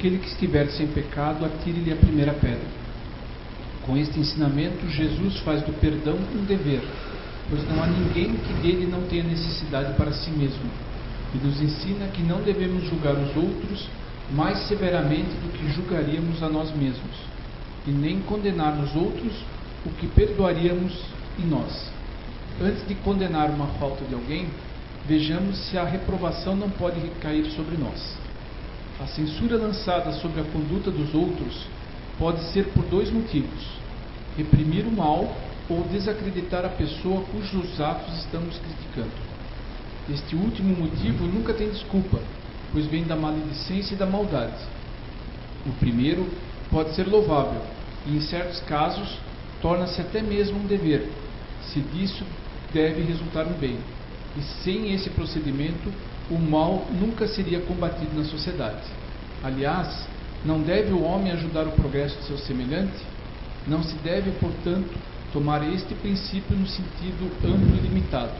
Aquele que estiver sem pecado, atire-lhe a primeira pedra. Com este ensinamento, Jesus faz do perdão um dever, pois não há ninguém que dele não tenha necessidade para si mesmo, e nos ensina que não devemos julgar os outros mais severamente do que julgaríamos a nós mesmos, e nem condenar nos outros o que perdoaríamos em nós. Antes de condenar uma falta de alguém, vejamos se a reprovação não pode recair sobre nós. A censura lançada sobre a conduta dos outros pode ser por dois motivos: reprimir o mal ou desacreditar a pessoa cujos atos estamos criticando. Este último motivo nunca tem desculpa, pois vem da maledicência e da maldade. O primeiro pode ser louvável e, em certos casos, torna-se até mesmo um dever, se disso deve resultar um bem. E sem esse procedimento, o mal nunca seria combatido na sociedade. Aliás, não deve o homem ajudar o progresso de seu semelhante? Não se deve, portanto, tomar este princípio no sentido amplo e limitado.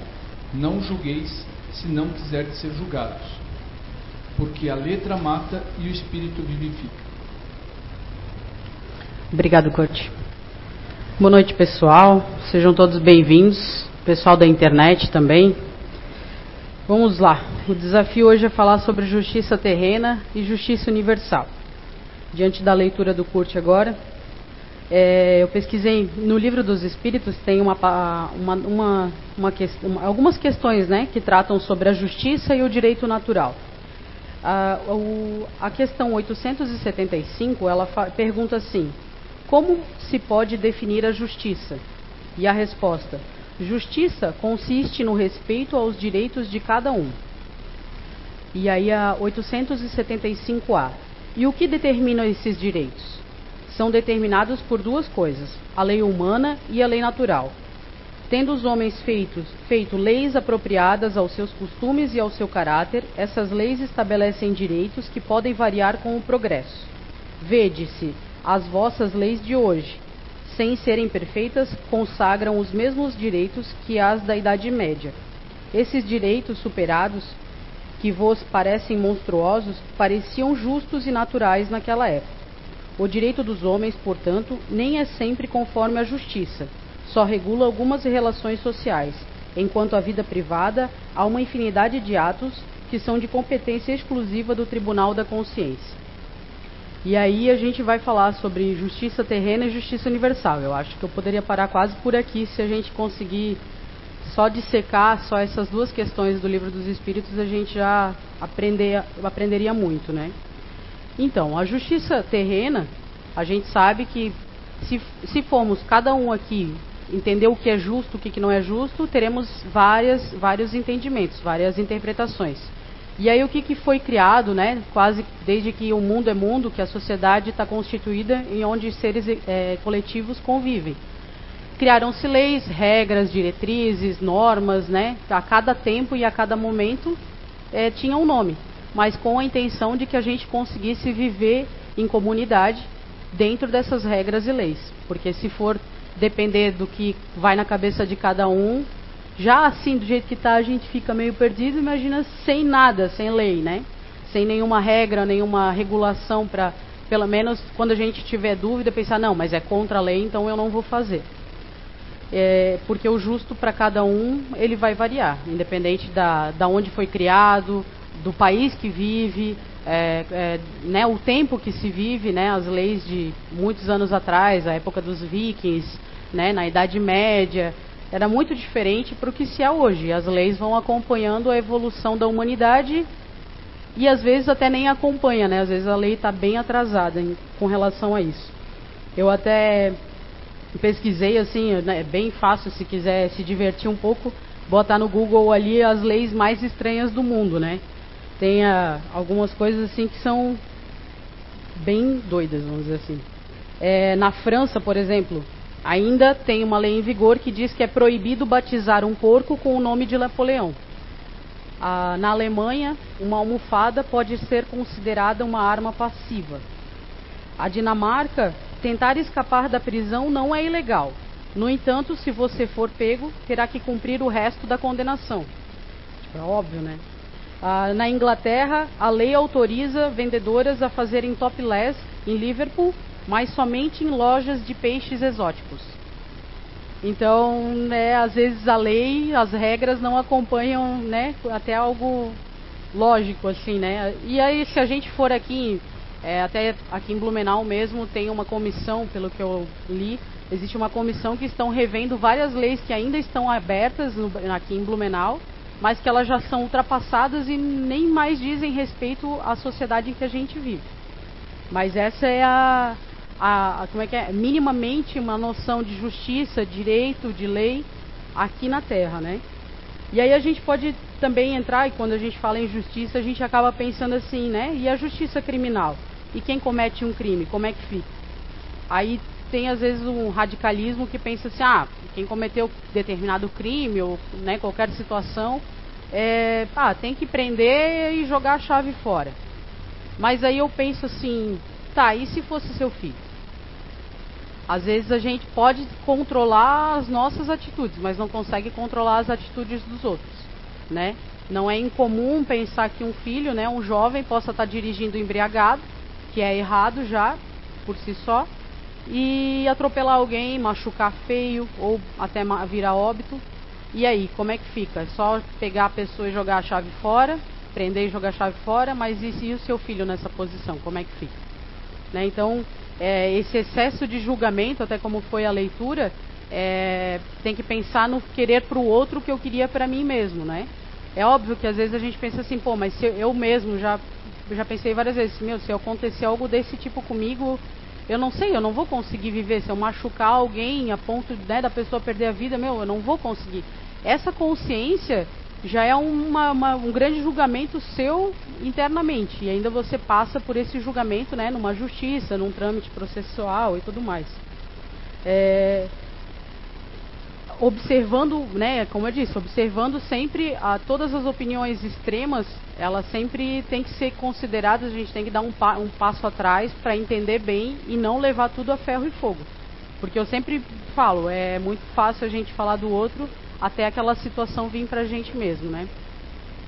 Não julgueis se não quiserdes ser julgados. Porque a letra mata e o espírito vivifica. Obrigado, Kurt. Boa noite, pessoal. Sejam todos bem-vindos. Pessoal da internet também. Vamos lá. O desafio hoje é falar sobre justiça terrena e justiça universal. Diante da leitura do Kurt agora, é, eu pesquisei no livro dos Espíritos tem uma, uma, uma, uma algumas questões, né, que tratam sobre a justiça e o direito natural. A, o, a questão 875 ela pergunta assim: como se pode definir a justiça? E a resposta: justiça consiste no respeito aos direitos de cada um. E aí a 875A. E o que determina esses direitos? São determinados por duas coisas: a lei humana e a lei natural. Tendo os homens feito leis apropriadas aos seus costumes e ao seu caráter, essas leis estabelecem direitos que podem variar com o progresso. Vede-se as vossas leis de hoje, sem serem perfeitas, consagram os mesmos direitos que as da Idade Média. Esses direitos superados, que vos parecem monstruosos, pareciam justos e naturais naquela época. O direito dos homens, portanto, nem é sempre conforme a justiça, só regula algumas relações sociais, enquanto a vida privada há uma infinidade de atos que são de competência exclusiva do Tribunal da Consciência. E aí a gente vai falar sobre justiça terrena e justiça universal. Eu acho que eu poderia parar quase por aqui se a gente conseguir só dissecar só essas duas questões do livro dos Espíritos, a gente já aprender, aprenderia muito, né? Então, a justiça terrena, a gente sabe que se, se formos cada um aqui entender o que é justo, o que não é justo, teremos várias, vários entendimentos, várias interpretações. E aí o que, que foi criado, né, quase desde que o mundo é mundo, que a sociedade está constituída em onde seres é, coletivos convivem. Criaram-se leis, regras, diretrizes, normas, né, a cada tempo e a cada momento é, tinha um nome, mas com a intenção de que a gente conseguisse viver em comunidade dentro dessas regras e leis. Porque se for depender do que vai na cabeça de cada um, já assim, do jeito que está, a gente fica meio perdido, imagina sem nada, sem lei, né? Sem nenhuma regra, nenhuma regulação para, pelo menos, quando a gente tiver dúvida, pensar, não, mas é contra a lei, então eu não vou fazer. É, porque o justo para cada um, ele vai variar, independente da, da onde foi criado, do país que vive, é, é, né, o tempo que se vive, né, as leis de muitos anos atrás, a época dos vikings, né, na Idade Média, era muito diferente para o que se é hoje. As leis vão acompanhando a evolução da humanidade e às vezes até nem acompanha, né? Às vezes a lei está bem atrasada em, com relação a isso. Eu até pesquisei assim, né, é bem fácil se quiser se divertir um pouco, botar no Google ali as leis mais estranhas do mundo, né? Tem a, algumas coisas assim que são bem doidas, vamos dizer assim. É, na França, por exemplo, Ainda tem uma lei em vigor que diz que é proibido batizar um porco com o nome de Napoleão. Ah, na Alemanha, uma almofada pode ser considerada uma arma passiva. A Dinamarca, tentar escapar da prisão não é ilegal. No entanto, se você for pego, terá que cumprir o resto da condenação. Tipo, é óbvio, né? Ah, na Inglaterra, a lei autoriza vendedoras a fazerem topless em Liverpool, mas somente em lojas de peixes exóticos. Então, né, às vezes a lei, as regras não acompanham, né, até algo lógico assim, né? E aí, se a gente for aqui, é, até aqui em Blumenau mesmo tem uma comissão, pelo que eu li, existe uma comissão que estão revendo várias leis que ainda estão abertas no, aqui em Blumenau, mas que elas já são ultrapassadas e nem mais dizem respeito à sociedade em que a gente vive. Mas essa é a, a, a como é que é, minimamente uma noção de justiça, direito, de lei aqui na Terra, né? E aí a gente pode também entrar e quando a gente fala em justiça a gente acaba pensando assim, né? E a justiça criminal? E quem comete um crime, como é que fica? Aí tem às vezes um radicalismo que pensa assim, ah, quem cometeu determinado crime ou né, qualquer situação, é, ah, tem que prender e jogar a chave fora. Mas aí eu penso assim, tá, e se fosse seu filho? Às vezes a gente pode controlar as nossas atitudes, mas não consegue controlar as atitudes dos outros, né? Não é incomum pensar que um filho, né, um jovem, possa estar dirigindo embriagado, que é errado já por si só, e atropelar alguém, machucar feio ou até virar óbito. E aí, como é que fica? É só pegar a pessoa e jogar a chave fora, prender e jogar a chave fora, mas e, e o seu filho nessa posição? Como é que fica? Né? Então, é, esse excesso de julgamento, até como foi a leitura, é, tem que pensar no querer para o outro que eu queria para mim mesmo, né? É óbvio que às vezes a gente pensa assim, pô, mas eu, eu mesmo já já pensei várias vezes, meu, se acontecer algo desse tipo comigo, eu não sei, eu não vou conseguir viver. Se eu machucar alguém a ponto né, da pessoa perder a vida, meu, eu não vou conseguir. Essa consciência já é uma, uma, um grande julgamento seu internamente. E ainda você passa por esse julgamento né, numa justiça, num trâmite processual e tudo mais. É, observando, né, como eu disse, observando sempre a, todas as opiniões extremas, elas sempre têm que ser consideradas, a gente tem que dar um, pa, um passo atrás para entender bem e não levar tudo a ferro e fogo. Porque eu sempre falo, é muito fácil a gente falar do outro até aquela situação vir para a gente mesmo, né?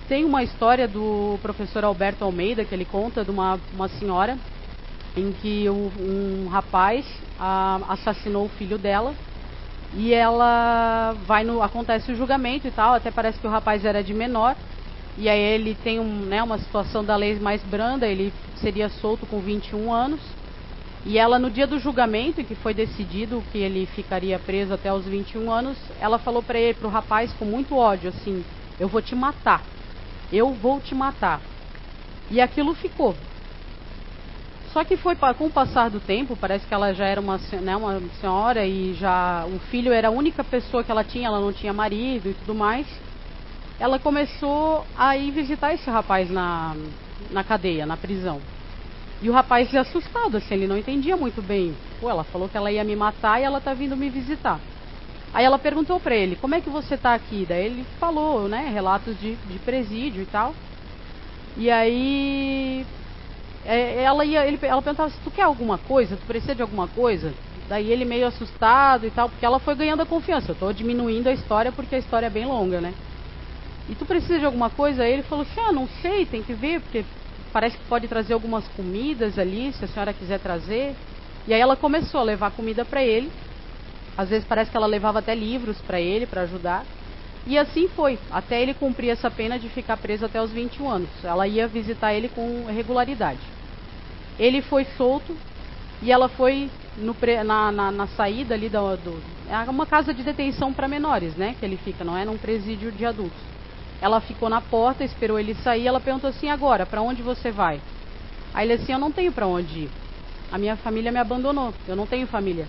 Tem uma história do professor Alberto Almeida que ele conta de uma, uma senhora em que um, um rapaz a, assassinou o filho dela e ela vai no. acontece o julgamento e tal, até parece que o rapaz era de menor. E aí ele tem um, né, uma situação da lei mais branda, ele seria solto com 21 anos. E ela, no dia do julgamento, em que foi decidido que ele ficaria preso até os 21 anos, ela falou para ele, para o rapaz, com muito ódio, assim: Eu vou te matar. Eu vou te matar. E aquilo ficou. Só que foi com o passar do tempo, parece que ela já era uma, né, uma senhora e já o filho era a única pessoa que ela tinha, ela não tinha marido e tudo mais. Ela começou a ir visitar esse rapaz na, na cadeia, na prisão. E o rapaz assustado, assim, ele não entendia muito bem. Pô, ela falou que ela ia me matar e ela tá vindo me visitar. Aí ela perguntou para ele, como é que você tá aqui? Daí ele falou, né, relatos de, de presídio e tal. E aí é, ela ia, ele, ela perguntava se tu quer alguma coisa, tu precisa de alguma coisa. Daí ele meio assustado e tal, porque ela foi ganhando a confiança. Eu estou diminuindo a história porque a história é bem longa, né? E tu precisa de alguma coisa? Aí ele falou assim: ah, não sei, tem que ver, porque parece que pode trazer algumas comidas ali, se a senhora quiser trazer. E aí ela começou a levar comida para ele. Às vezes parece que ela levava até livros para ele, para ajudar. E assim foi, até ele cumprir essa pena de ficar preso até os 21 anos. Ela ia visitar ele com regularidade. Ele foi solto e ela foi no, na, na, na, saída ali do, do, É uma casa de detenção para menores, né? Que ele fica, não é num presídio de adultos. Ela ficou na porta, esperou ele sair. Ela perguntou assim: agora, para onde você vai? Aí ele assim: eu não tenho para onde ir. A minha família me abandonou. Eu não tenho família.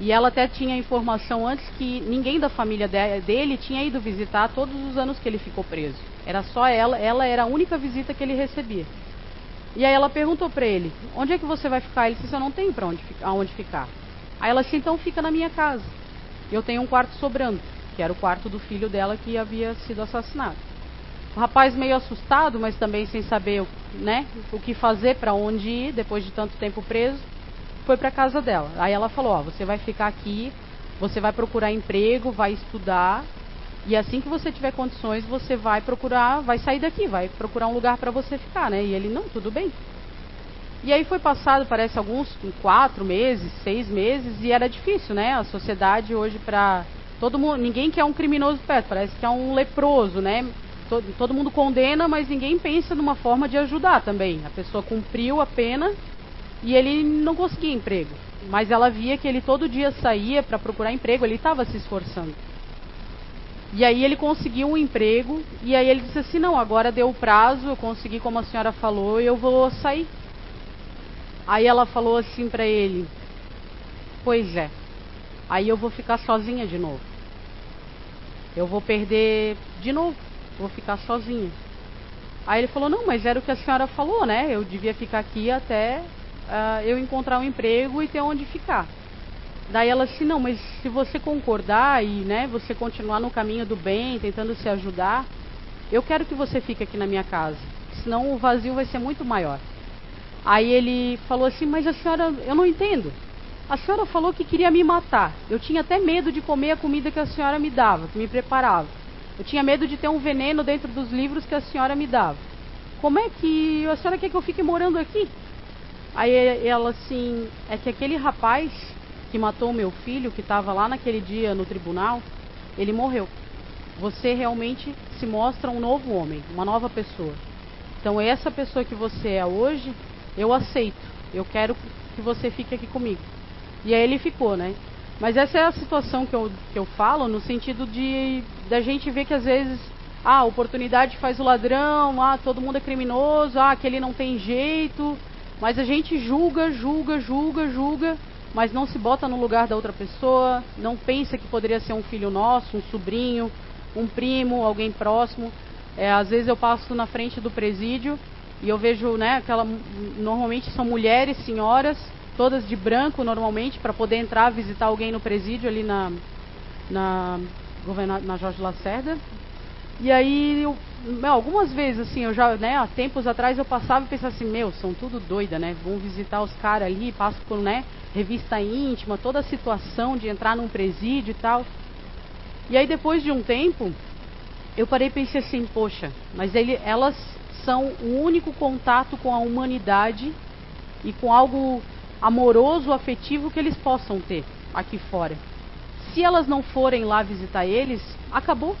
E ela até tinha informação antes que ninguém da família dele tinha ido visitar todos os anos que ele ficou preso. Era só ela, ela era a única visita que ele recebia. E aí ela perguntou para ele: "Onde é que você vai ficar?" Ele disse: "Eu não tenho para onde, aonde ficar." Aí ela disse: "Então fica na minha casa. Eu tenho um quarto sobrando, que era o quarto do filho dela que havia sido assassinado." O rapaz meio assustado, mas também sem saber, né, o que fazer, para onde ir depois de tanto tempo preso foi para casa dela. Aí ela falou: Ó, você vai ficar aqui, você vai procurar emprego, vai estudar E assim que você tiver condições, você vai procurar, vai sair daqui, vai procurar um lugar para você ficar, né? E ele, não, tudo bem. E aí foi passado, parece, alguns quatro meses, seis meses, e era difícil, né? A sociedade hoje para todo mundo, ninguém quer um criminoso perto, parece que é um leproso, né? Todo, todo mundo condena, mas ninguém pensa numa forma de ajudar também. A pessoa cumpriu a pena e ele não conseguia emprego. Mas ela via que ele todo dia saía para procurar emprego, ele estava se esforçando. E aí ele conseguiu um emprego e aí ele disse assim: "Não, agora deu o prazo, eu consegui como a senhora falou, eu vou sair". Aí ela falou assim para ele: "Pois é. Aí eu vou ficar sozinha de novo. Eu vou perder de novo, vou ficar sozinha". Aí ele falou: "Não, mas era o que a senhora falou, né? Eu devia ficar aqui até uh, eu encontrar um emprego e ter onde ficar". Daí ela disse, não, mas se você concordar e né, você continuar no caminho do bem, tentando se ajudar, eu quero que você fique aqui na minha casa, senão o vazio vai ser muito maior. Aí ele falou assim, mas a senhora, eu não entendo. A senhora falou que queria me matar. Eu tinha até medo de comer a comida que a senhora me dava, que me preparava. Eu tinha medo de ter um veneno dentro dos livros que a senhora me dava. Como é que a senhora quer que eu fique morando aqui? Aí ela assim, é que aquele rapaz que matou meu filho, que estava lá naquele dia no tribunal, ele morreu. Você realmente se mostra um novo homem, uma nova pessoa. Então, essa pessoa que você é hoje, eu aceito. Eu quero que você fique aqui comigo. E aí ele ficou, né? Mas essa é a situação que eu, que eu falo no sentido de da gente ver que às vezes ah, oportunidade faz o ladrão, ah, todo mundo é criminoso, ah, que ele não tem jeito, mas a gente julga, julga, julga, julga mas não se bota no lugar da outra pessoa, não pensa que poderia ser um filho nosso, um sobrinho, um primo, alguém próximo. É, às vezes eu passo na frente do presídio e eu vejo, né, aquela normalmente são mulheres, senhoras, todas de branco normalmente para poder entrar visitar alguém no presídio ali na na na Jorge Lacerda. E aí eu, algumas vezes assim, eu já, né, há tempos atrás eu passava e pensava assim, meu, são tudo doida, né? Vão visitar os caras ali, passam por, né, revista íntima, toda a situação de entrar num presídio e tal. E aí depois de um tempo, eu parei e pensei assim, poxa, mas ele, elas são o único contato com a humanidade e com algo amoroso, afetivo que eles possam ter aqui fora. Se elas não forem lá visitar eles, acabou.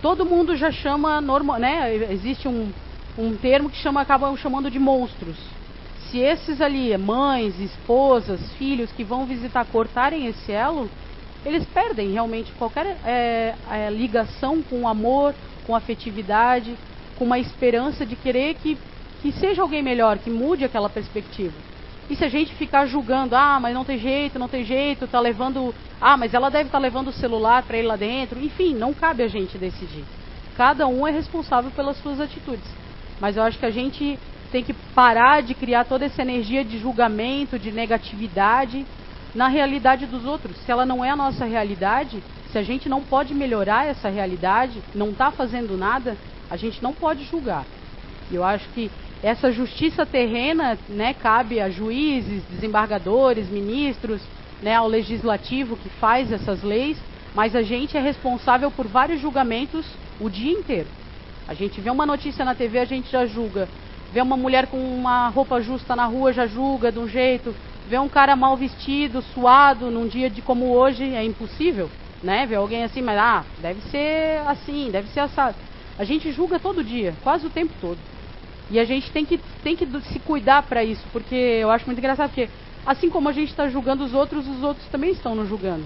Todo mundo já chama normal, né? Existe um, um termo que chama, acabam chamando de monstros se esses ali, mães, esposas, filhos que vão visitar cortarem esse elo, eles perdem realmente qualquer é, é, ligação com amor, com afetividade, com uma esperança de querer que, que seja alguém melhor, que mude aquela perspectiva. E se a gente ficar julgando, ah, mas não tem jeito, não tem jeito, tá levando, ah, mas ela deve estar tá levando o celular para ir lá dentro, enfim, não cabe a gente decidir. Cada um é responsável pelas suas atitudes. Mas eu acho que a gente tem que parar de criar toda essa energia de julgamento, de negatividade na realidade dos outros. Se ela não é a nossa realidade, se a gente não pode melhorar essa realidade, não está fazendo nada, a gente não pode julgar. Eu acho que essa justiça terrena né, cabe a juízes, desembargadores, ministros, né, ao legislativo que faz essas leis, mas a gente é responsável por vários julgamentos o dia inteiro. A gente vê uma notícia na TV, a gente já julga Vê uma mulher com uma roupa justa na rua, já julga de um jeito. Vê um cara mal vestido, suado, num dia de como hoje, é impossível, né? Ver alguém assim, mas ah, deve ser assim, deve ser assado. A gente julga todo dia, quase o tempo todo. E a gente tem que, tem que se cuidar para isso, porque eu acho muito engraçado, porque assim como a gente está julgando os outros, os outros também estão nos julgando.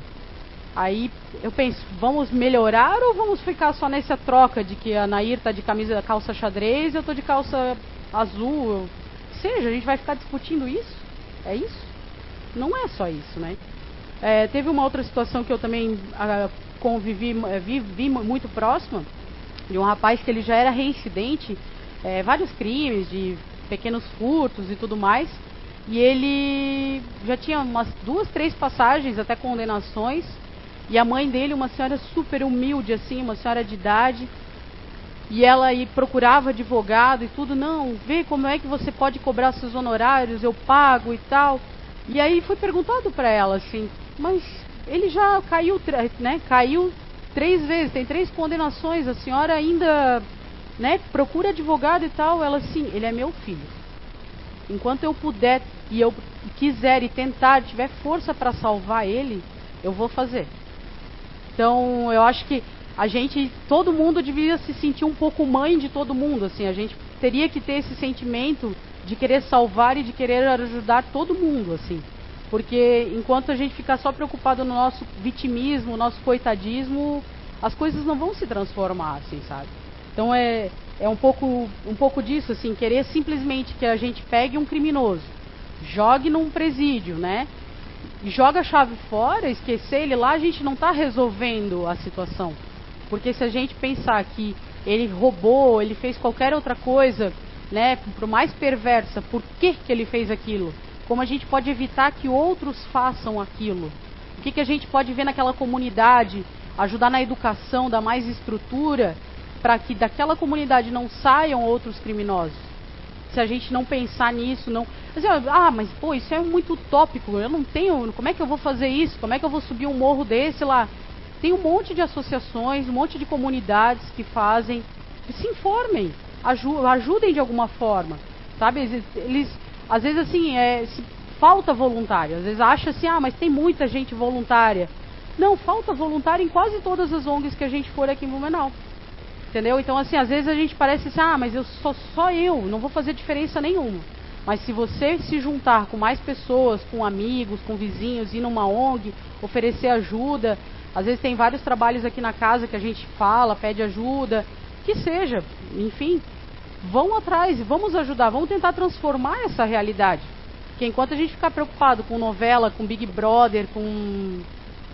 Aí eu penso, vamos melhorar ou vamos ficar só nessa troca de que a Nair tá de camisa calça xadrez eu tô de calça azul, seja, a gente vai ficar discutindo isso? É isso? Não é só isso, né? É, teve uma outra situação que eu também ah, convivi, é, vi, vi, muito próxima, de um rapaz que ele já era reincidente, é, vários crimes, de pequenos furtos e tudo mais, e ele já tinha umas duas, três passagens, até condenações, e a mãe dele, uma senhora super humilde, assim, uma senhora de idade, e ela aí procurava advogado e tudo, não, vê como é que você pode cobrar seus honorários, eu pago e tal. E aí foi perguntado para ela assim, mas ele já caiu, né? Caiu três vezes, tem três condenações, a senhora ainda, né, procura advogado e tal. Ela, sim, ele é meu filho. Enquanto eu puder e eu quiser e tentar, tiver força para salvar ele, eu vou fazer. Então, eu acho que a gente, todo mundo devia se sentir um pouco mãe de todo mundo, assim, a gente teria que ter esse sentimento de querer salvar e de querer ajudar todo mundo, assim. Porque enquanto a gente ficar só preocupado no nosso vitimismo, no nosso coitadismo, as coisas não vão se transformar, assim, sabe? Então é, é um pouco um pouco disso, assim, querer simplesmente que a gente pegue um criminoso, jogue num presídio, né? E joga a chave fora, esquecer ele lá, a gente não está resolvendo a situação. Porque se a gente pensar que ele roubou, ele fez qualquer outra coisa, né, por mais perversa, por que, que ele fez aquilo? Como a gente pode evitar que outros façam aquilo? O que, que a gente pode ver naquela comunidade, ajudar na educação, dar mais estrutura para que daquela comunidade não saiam outros criminosos? Se a gente não pensar nisso, não. Assim, ah, mas pô, isso é muito utópico. Eu não tenho. Como é que eu vou fazer isso? Como é que eu vou subir um morro desse lá? Tem um monte de associações, um monte de comunidades que fazem. Se informem, ajudem de alguma forma, sabe? Eles, às vezes assim, é, falta voluntário. Às vezes acha assim, ah, mas tem muita gente voluntária. Não, falta voluntário em quase todas as ONGs que a gente for aqui em Blumenau. Entendeu? Então, assim, às vezes a gente parece assim, ah, mas eu sou só eu, não vou fazer diferença nenhuma. Mas se você se juntar com mais pessoas, com amigos, com vizinhos, ir numa ONG, oferecer ajuda, às vezes tem vários trabalhos aqui na casa que a gente fala, pede ajuda, que seja, enfim, vão atrás, vamos ajudar, vamos tentar transformar essa realidade. Porque enquanto a gente ficar preocupado com novela, com Big Brother, com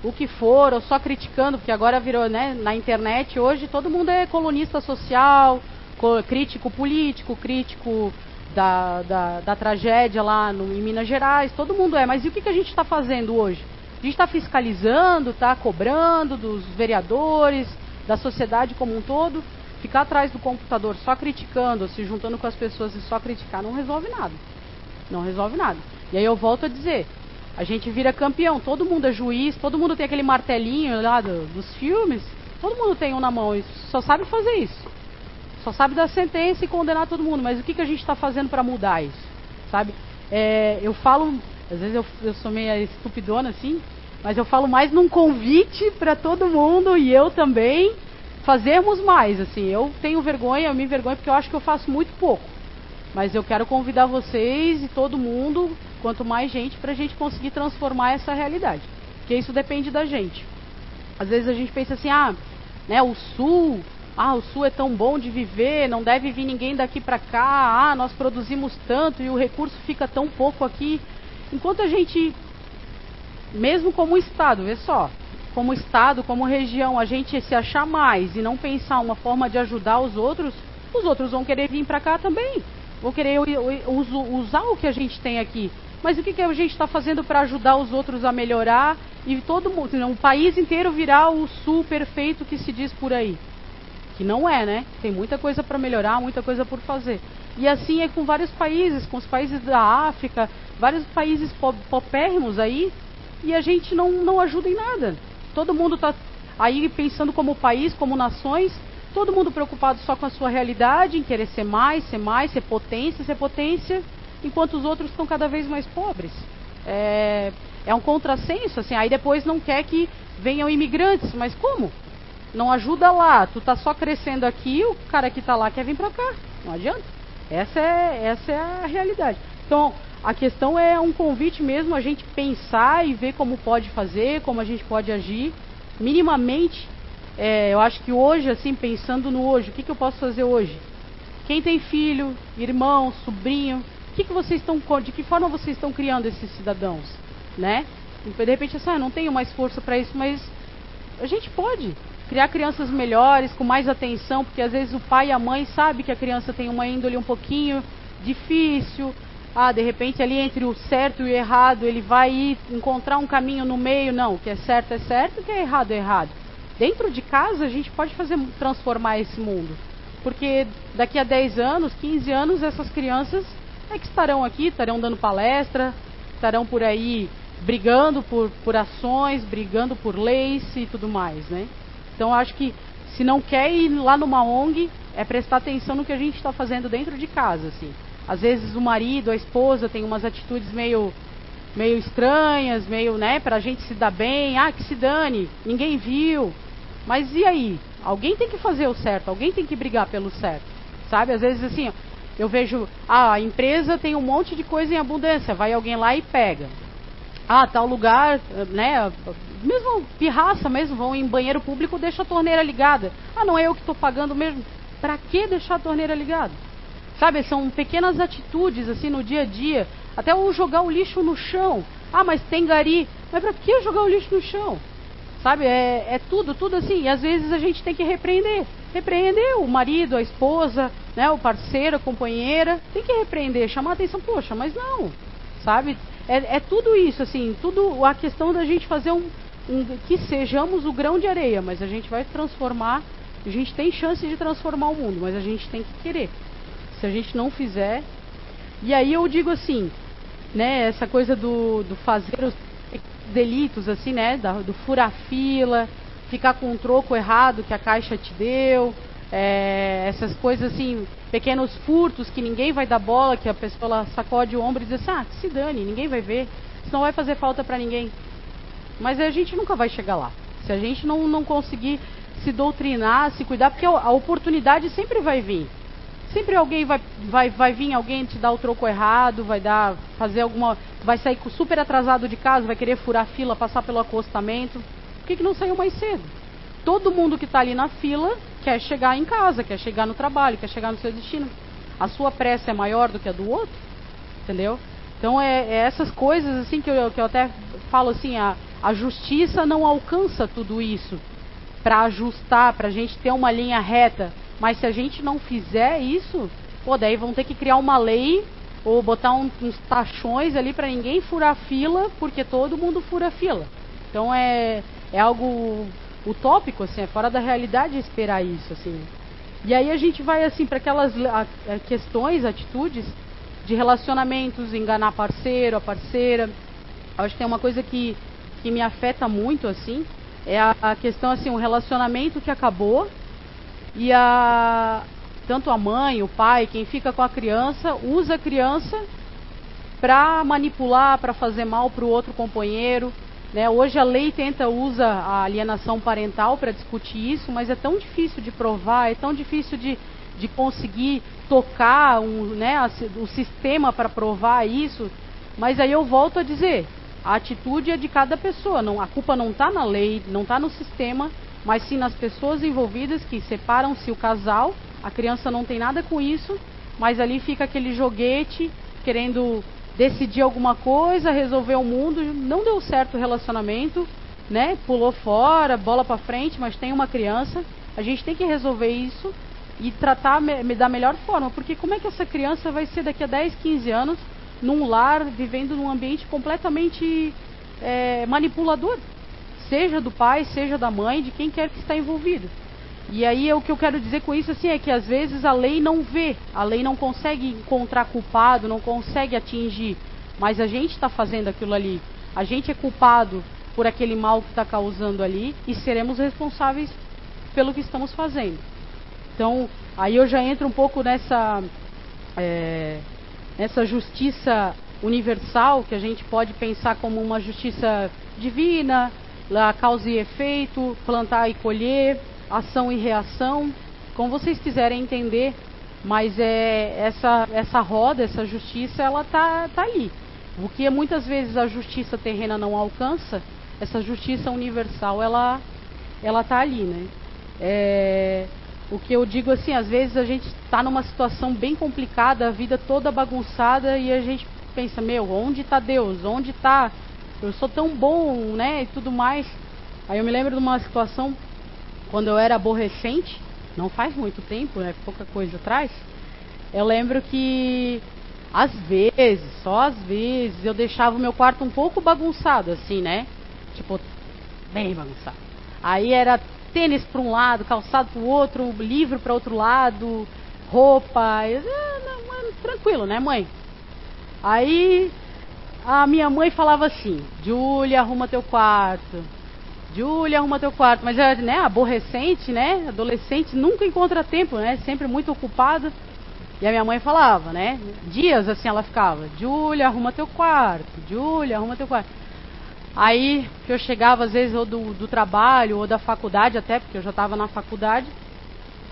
o que for, ou só criticando, porque agora virou, né, na internet hoje todo mundo é colunista social, crítico político, crítico da, da, da tragédia lá no, em Minas Gerais, todo mundo é. Mas e o que, que a gente está fazendo hoje? A gente está fiscalizando, está cobrando dos vereadores, da sociedade como um todo. Ficar atrás do computador só criticando, se juntando com as pessoas e só criticar não resolve nada. Não resolve nada. E aí eu volto a dizer, a gente vira campeão, todo mundo é juiz, todo mundo tem aquele martelinho lá do, dos filmes, todo mundo tem um na mão e só sabe fazer isso. Só sabe dar sentença e condenar todo mundo, mas o que, que a gente está fazendo para mudar isso? Sabe? É, eu falo às vezes eu, eu sou meio estupidona assim, mas eu falo mais num convite para todo mundo e eu também fazermos mais. Assim, eu tenho vergonha, eu me envergonho porque eu acho que eu faço muito pouco. Mas eu quero convidar vocês e todo mundo, quanto mais gente, para a gente conseguir transformar essa realidade. Porque isso depende da gente. Às vezes a gente pensa assim, ah, né, o Sul, ah, o Sul é tão bom de viver, não deve vir ninguém daqui para cá, ah, nós produzimos tanto e o recurso fica tão pouco aqui. Enquanto a gente, mesmo como Estado, vê só, como Estado, como região, a gente se achar mais e não pensar uma forma de ajudar os outros, os outros vão querer vir para cá também. Vão querer usar o que a gente tem aqui. Mas o que, que a gente está fazendo para ajudar os outros a melhorar e todo mundo, o país inteiro virar o sul perfeito que se diz por aí? Que não é, né? Tem muita coisa para melhorar, muita coisa por fazer. E assim é com vários países, com os países da África, vários países popérrimos aí, e a gente não, não ajuda em nada. Todo mundo está aí pensando como país, como nações, todo mundo preocupado só com a sua realidade, em querer ser mais, ser mais, ser potência, ser potência, enquanto os outros estão cada vez mais pobres. É, é um contrassenso, assim, aí depois não quer que venham imigrantes, mas como? Não ajuda lá, tu tá só crescendo aqui, o cara que está lá quer vir para cá, não adianta. Essa é, essa é a realidade. Então, a questão é um convite mesmo a gente pensar e ver como pode fazer, como a gente pode agir. Minimamente, é, eu acho que hoje, assim, pensando no hoje, o que, que eu posso fazer hoje? Quem tem filho, irmão, sobrinho, que que vocês estão, de que forma vocês estão criando esses cidadãos, né? De repente, assim, ah, não tenho mais força para isso, mas a gente pode criar crianças melhores, com mais atenção, porque às vezes o pai e a mãe sabe que a criança tem uma índole um pouquinho difícil. Ah, de repente ali entre o certo e o errado, ele vai encontrar um caminho no meio. Não, o que é certo é certo, o que é errado é errado. Dentro de casa a gente pode fazer transformar esse mundo. Porque daqui a 10 anos, 15 anos, essas crianças é que estarão aqui, estarão dando palestra, estarão por aí brigando por, por ações, brigando por leis e tudo mais, né? Então acho que se não quer ir lá numa ONG, é prestar atenção no que a gente está fazendo dentro de casa, assim. Às vezes o marido, a esposa tem umas atitudes meio meio estranhas, meio, né, pra gente se dar bem, ah, que se dane, ninguém viu. Mas e aí? Alguém tem que fazer o certo, alguém tem que brigar pelo certo. Sabe? Às vezes assim, eu vejo, ah, a empresa tem um monte de coisa em abundância, vai alguém lá e pega. Ah, tal lugar, né, mesmo pirraça mesmo, vão em banheiro público, deixa a torneira ligada. Ah, não é eu que estou pagando mesmo. Para que deixar a torneira ligada? Sabe, são pequenas atitudes assim no dia a dia. Até o jogar o lixo no chão. Ah, mas tem gari. Mas para que jogar o lixo no chão? Sabe, é, é, tudo, tudo assim. E às vezes a gente tem que repreender. Repreender o marido, a esposa, né, o parceiro, a companheira. Tem que repreender, chamar a atenção. Poxa, mas não. Sabe? É, é tudo isso, assim. Tudo a questão da gente fazer um, um. Que sejamos o grão de areia, mas a gente vai transformar. A gente tem chance de transformar o mundo, mas a gente tem que querer. Se a gente não fizer. E aí eu digo assim, né, essa coisa do, do fazer os delitos, assim, né, da, do furar fila, ficar com um troco errado que a caixa te deu, é, essas coisas assim, pequenos furtos que ninguém vai dar bola, que a pessoa sacode o ombro e diz assim, ah, se dane, ninguém vai ver, isso não vai fazer falta para ninguém. Mas a gente nunca vai chegar lá. Se a gente não, não conseguir se doutrinar, se cuidar, porque a oportunidade sempre vai vir. Sempre alguém vai, vai, vai vir alguém te dar o troco errado, vai dar, fazer alguma. Vai sair super atrasado de casa, vai querer furar fila, passar pelo acostamento. Por que, que não saiu mais cedo? Todo mundo que está ali na fila quer chegar em casa, quer chegar no trabalho, quer chegar no seu destino. A sua pressa é maior do que a do outro, entendeu? Então é, é essas coisas assim que eu, que eu até falo assim, a, a justiça não alcança tudo isso para ajustar, para a gente ter uma linha reta. Mas se a gente não fizer isso, pô, daí vão ter que criar uma lei ou botar um, uns taxões ali para ninguém furar fila, porque todo mundo fura fila. Então é, é algo utópico, assim, é fora da realidade esperar isso, assim. E aí a gente vai assim para aquelas a, a questões, atitudes de relacionamentos, enganar parceiro, a parceira. Acho que tem uma coisa que, que me afeta muito, assim, é a, a questão assim, um relacionamento que acabou e a tanto a mãe, o pai, quem fica com a criança, usa a criança para manipular, para fazer mal para o outro companheiro. Né? Hoje a lei tenta usa a alienação parental para discutir isso, mas é tão difícil de provar, é tão difícil de, de conseguir tocar um, né, o sistema para provar isso. Mas aí eu volto a dizer, a atitude é de cada pessoa, não, a culpa não está na lei, não está no sistema, mas sim nas pessoas envolvidas que separam-se o casal, a criança não tem nada com isso, mas ali fica aquele joguete querendo decidir alguma coisa, resolver o mundo, não deu certo o relacionamento, né? Pulou fora, bola para frente, mas tem uma criança, a gente tem que resolver isso e tratar da melhor forma, porque como é que essa criança vai ser daqui a 10, 15 anos num lar, vivendo num ambiente completamente é, manipulador? Seja do pai, seja da mãe, de quem quer que está envolvido. E aí o que eu quero dizer com isso assim é que às vezes a lei não vê, a lei não consegue encontrar culpado, não consegue atingir, mas a gente está fazendo aquilo ali. A gente é culpado por aquele mal que está causando ali e seremos responsáveis pelo que estamos fazendo. Então aí eu já entro um pouco nessa é, nessa justiça universal que a gente pode pensar como uma justiça divina, lá causa e efeito, plantar e colher, ação e reação, como vocês quiserem entender, mas é essa essa roda, essa justiça, ela tá tá ali. O que muitas vezes a justiça terrena não alcança, essa justiça universal, ela ela tá ali, né? É, o que eu digo assim, às vezes a gente está numa situação bem complicada, a vida toda bagunçada e a gente pensa, meu, onde está Deus? Onde está eu sou tão bom, né, e tudo mais. Aí eu me lembro de uma situação quando eu era aborrecente, não faz muito tempo, né, pouca coisa atrás. Eu lembro que às vezes, só às vezes, eu deixava o meu quarto um pouco bagunçado, assim, né? Tipo, bem bagunçado. Aí era tênis para um lado, calçado para o outro, livro para outro lado, roupa. Eu, ah, não, tranquilo, né, mãe? Aí a minha mãe falava assim: Júlia, arruma teu quarto. Júlia, arruma teu quarto. Mas é, né, aborrecente, né? Adolescente nunca encontra tempo, né? Sempre muito ocupada. E a minha mãe falava, né? Dias assim ela ficava: Júlia, arruma teu quarto. Júlia, arruma teu quarto. Aí que eu chegava às vezes ou do, do trabalho ou da faculdade até, porque eu já estava na faculdade.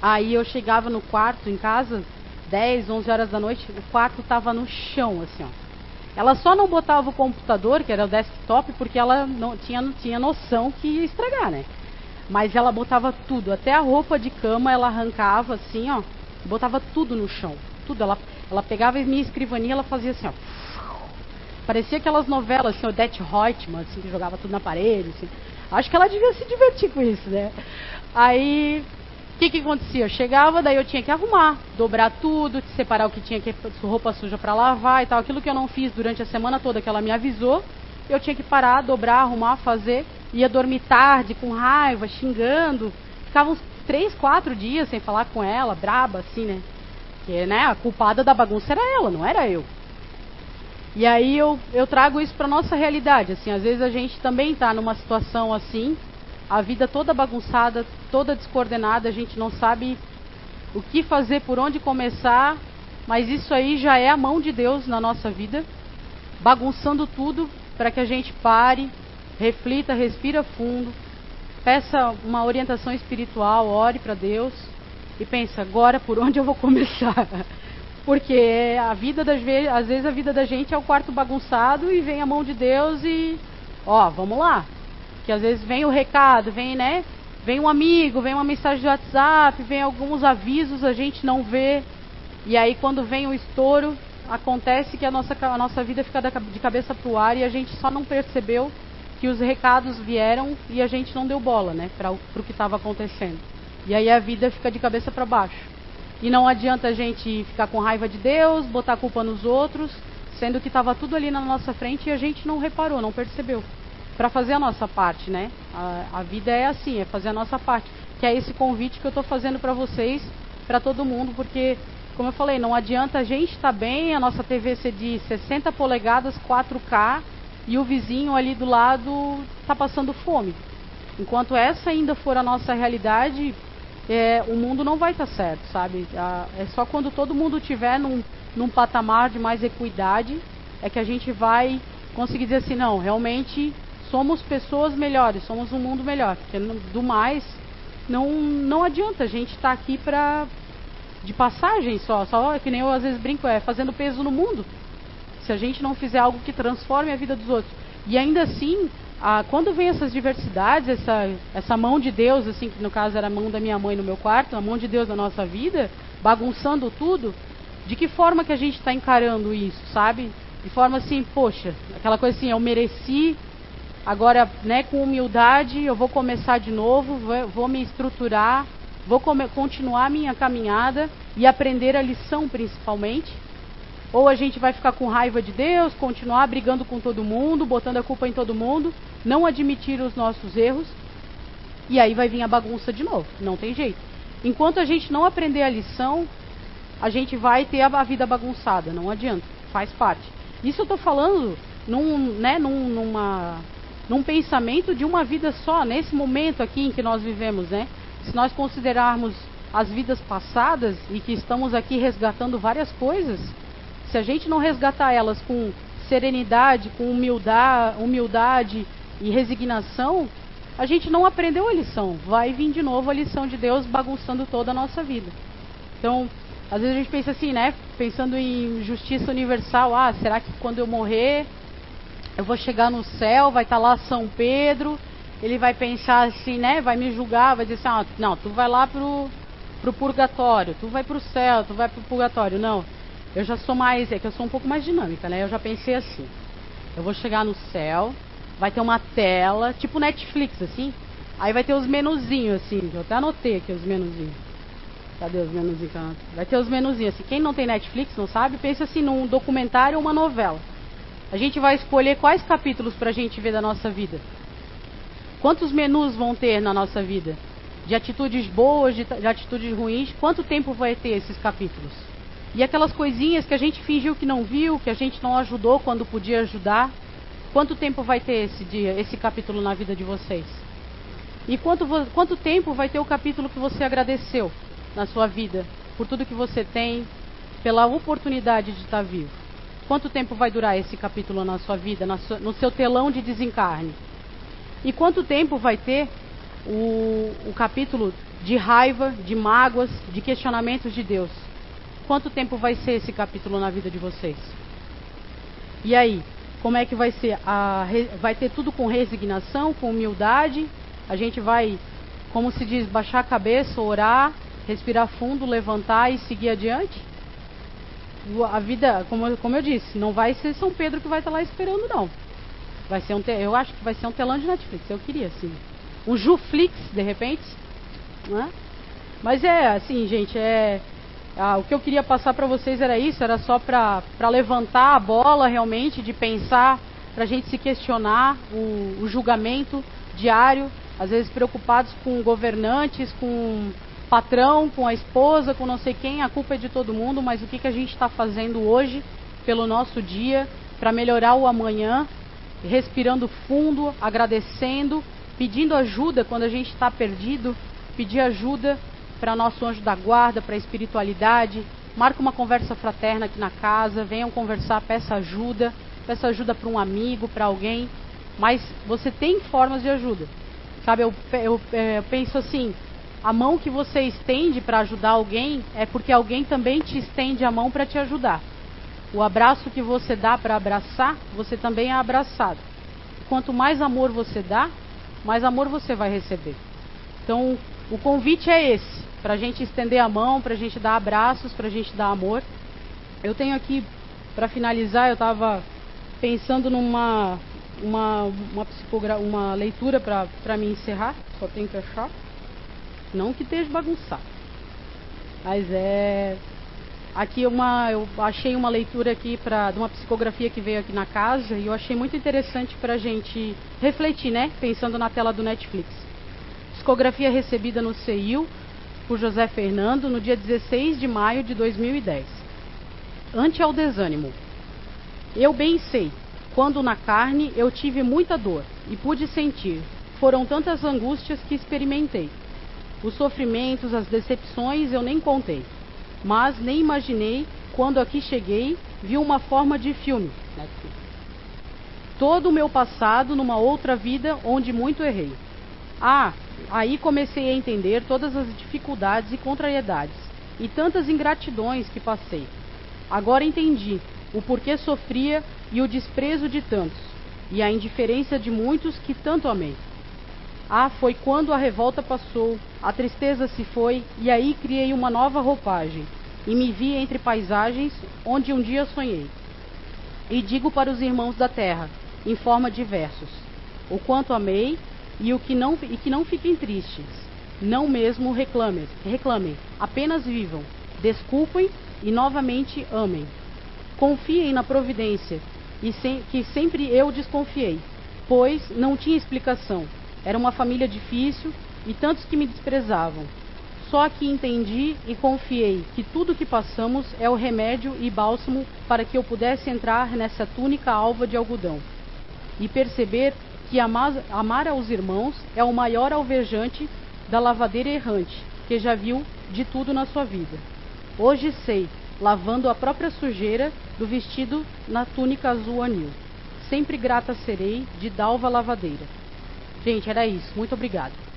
Aí eu chegava no quarto em casa, 10, 11 horas da noite, o quarto estava no chão, assim, ó. Ela só não botava o computador, que era o desktop, porque ela não tinha, não tinha noção que ia estragar, né? Mas ela botava tudo, até a roupa de cama ela arrancava assim, ó, botava tudo no chão. Tudo. Ela, ela pegava minha escrivaninha ela fazia assim, ó. Parecia aquelas novelas, assim, o Det Reutemann, assim, que jogava tudo na parede, assim. Acho que ela devia se divertir com isso, né? Aí que, que acontecia? Eu chegava, daí eu tinha que arrumar, dobrar tudo, separar o que tinha que roupa suja para lavar e tal. Aquilo que eu não fiz durante a semana toda, que ela me avisou, eu tinha que parar, dobrar, arrumar, fazer. Ia dormir tarde, com raiva, xingando. Ficava uns três, quatro dias sem falar com ela, braba, assim, né? Porque, né, a culpada da bagunça era ela, não era eu. E aí eu, eu trago isso para nossa realidade, assim, às vezes a gente também está numa situação assim, a vida toda bagunçada, toda descoordenada, a gente não sabe o que fazer, por onde começar, mas isso aí já é a mão de Deus na nossa vida, bagunçando tudo para que a gente pare, reflita, respira fundo, peça uma orientação espiritual, ore para Deus e pensa agora por onde eu vou começar. Porque a vida das vezes, às vezes a vida da gente é o quarto bagunçado e vem a mão de Deus e ó, vamos lá, que às vezes vem o recado, vem, né? Vem um amigo, vem uma mensagem de WhatsApp, vem alguns avisos, a gente não vê. E aí quando vem o estouro, acontece que a nossa, a nossa vida fica de cabeça pro ar e a gente só não percebeu que os recados vieram e a gente não deu bola, né, para o que estava acontecendo. E aí a vida fica de cabeça para baixo. E não adianta a gente ficar com raiva de Deus, botar culpa nos outros, sendo que estava tudo ali na nossa frente e a gente não reparou, não percebeu para fazer a nossa parte, né? A, a, vida é assim, é fazer a nossa parte. Que é esse convite que eu estou fazendo para vocês, para todo mundo, porque, como eu falei, não adianta a gente estar tá bem, a nossa TV ser de 60 polegadas, 4K, e o vizinho ali do lado está passando fome. Enquanto essa ainda for a nossa realidade, é, o mundo não vai estar tá certo, sabe? é só quando todo mundo estiver num, num patamar de mais equidade é que a gente vai conseguir dizer assim, não, realmente somos pessoas melhores, somos um mundo melhor. Porque do mais, não, não adianta a gente estar tá aqui para de passagem só, só que nem eu às vezes brinco, é fazendo peso no mundo. Se a gente não fizer algo que transforme a vida dos outros. E ainda assim, a, quando vem essas diversidades, essa, essa mão de Deus, assim, que no caso era a mão da minha mãe no meu quarto, a mão de Deus na nossa vida, bagunçando tudo, de que forma que a gente está encarando isso, sabe? De forma assim, poxa, aquela coisa assim, eu mereci Agora, né, com humildade, eu vou começar de novo, vou, vou me estruturar, vou come, continuar minha caminhada e aprender a lição principalmente. Ou a gente vai ficar com raiva de Deus, continuar brigando com todo mundo, botando a culpa em todo mundo, não admitir os nossos erros, e aí vai vir a bagunça de novo. Não tem jeito. Enquanto a gente não aprender a lição, a gente vai ter a vida bagunçada, não adianta, faz parte. Isso eu estou falando num, né, num, numa num pensamento de uma vida só, nesse momento aqui em que nós vivemos, né? Se nós considerarmos as vidas passadas e que estamos aqui resgatando várias coisas, se a gente não resgatar elas com serenidade, com humildade, humildade e resignação, a gente não aprendeu a lição. Vai vir de novo a lição de Deus bagunçando toda a nossa vida. Então, às vezes a gente pensa assim, né? Pensando em justiça universal, ah, será que quando eu morrer eu vou chegar no céu, vai estar tá lá São Pedro, ele vai pensar assim, né? Vai me julgar, vai dizer assim, ah, não, tu vai lá pro, pro purgatório, tu vai pro céu, tu vai pro purgatório. Não, eu já sou mais, é que eu sou um pouco mais dinâmica, né? Eu já pensei assim, eu vou chegar no céu, vai ter uma tela, tipo Netflix, assim, aí vai ter os menuzinhos, assim, eu até anotei aqui os menuzinhos. Cadê os menuzinhos? Vai ter os menuzinhos, assim, quem não tem Netflix, não sabe, pensa assim num documentário ou uma novela. A gente vai escolher quais capítulos para a gente ver da nossa vida. Quantos menus vão ter na nossa vida? De atitudes boas, de, de atitudes ruins, quanto tempo vai ter esses capítulos? E aquelas coisinhas que a gente fingiu que não viu, que a gente não ajudou quando podia ajudar, quanto tempo vai ter esse dia, esse capítulo na vida de vocês? E quanto, quanto tempo vai ter o capítulo que você agradeceu na sua vida por tudo que você tem, pela oportunidade de estar vivo? Quanto tempo vai durar esse capítulo na sua vida, na sua, no seu telão de desencarne? E quanto tempo vai ter o, o capítulo de raiva, de mágoas, de questionamentos de Deus? Quanto tempo vai ser esse capítulo na vida de vocês? E aí, como é que vai ser? A, vai ter tudo com resignação, com humildade? A gente vai, como se diz, baixar a cabeça, orar, respirar fundo, levantar e seguir adiante? A vida, como, como eu disse, não vai ser São Pedro que vai estar lá esperando, não. Vai ser um, eu acho que vai ser um telão de Netflix. Eu queria, assim, um Juflix, de repente, né? Mas é assim, gente, é ah, o que eu queria passar para vocês era isso, era só para levantar a bola realmente de pensar, para a gente se questionar o, o julgamento diário, às vezes preocupados com governantes, com patrão, com a esposa, com não sei quem, a culpa é de todo mundo, mas o que, que a gente está fazendo hoje pelo nosso dia para melhorar o amanhã, respirando fundo, agradecendo, pedindo ajuda quando a gente está perdido, pedir ajuda para nosso anjo da guarda, para a espiritualidade, marca uma conversa fraterna aqui na casa, venham conversar, peça ajuda, peça ajuda para um amigo, para alguém, mas você tem formas de ajuda. Sabe, eu, eu, é, eu penso assim, a mão que você estende para ajudar alguém é porque alguém também te estende a mão para te ajudar. O abraço que você dá para abraçar, você também é abraçado. Quanto mais amor você dá, mais amor você vai receber. Então, o convite é esse: para a gente estender a mão, para a gente dar abraços, para a gente dar amor. Eu tenho aqui, para finalizar, eu estava pensando numa uma, uma, uma leitura para me encerrar, só tenho que achar. Não que esteja bagunçado. Mas é. Aqui uma, eu achei uma leitura aqui pra, de uma psicografia que veio aqui na casa e eu achei muito interessante para a gente refletir, né? Pensando na tela do Netflix. Psicografia recebida no CEIU por José Fernando no dia 16 de maio de 2010. Ante ao desânimo. Eu bem sei, quando na carne eu tive muita dor e pude sentir, foram tantas angústias que experimentei os sofrimentos, as decepções eu nem contei, mas nem imaginei quando aqui cheguei, vi uma forma de filme. Todo o meu passado numa outra vida onde muito errei. Ah, aí comecei a entender todas as dificuldades e contrariedades e tantas ingratidões que passei. Agora entendi o porquê sofria e o desprezo de tantos, e a indiferença de muitos que tanto amei. Ah, foi quando a revolta passou, a tristeza se foi, e aí criei uma nova roupagem, e me vi entre paisagens onde um dia sonhei. E digo para os irmãos da terra, em forma de versos, o quanto amei e o que não e que não fiquem tristes, não mesmo reclamem, reclamem, apenas vivam, desculpem e novamente amem. Confiem na providência e que sempre eu desconfiei, pois não tinha explicação era uma família difícil e tantos que me desprezavam. Só que entendi e confiei que tudo que passamos é o remédio e bálsamo para que eu pudesse entrar nessa túnica alva de algodão. E perceber que amar, amar aos irmãos é o maior alvejante da lavadeira errante, que já viu de tudo na sua vida. Hoje sei, lavando a própria sujeira do vestido na túnica azul anil. Sempre grata serei de Dalva Lavadeira. Gente, era isso. Muito obrigada.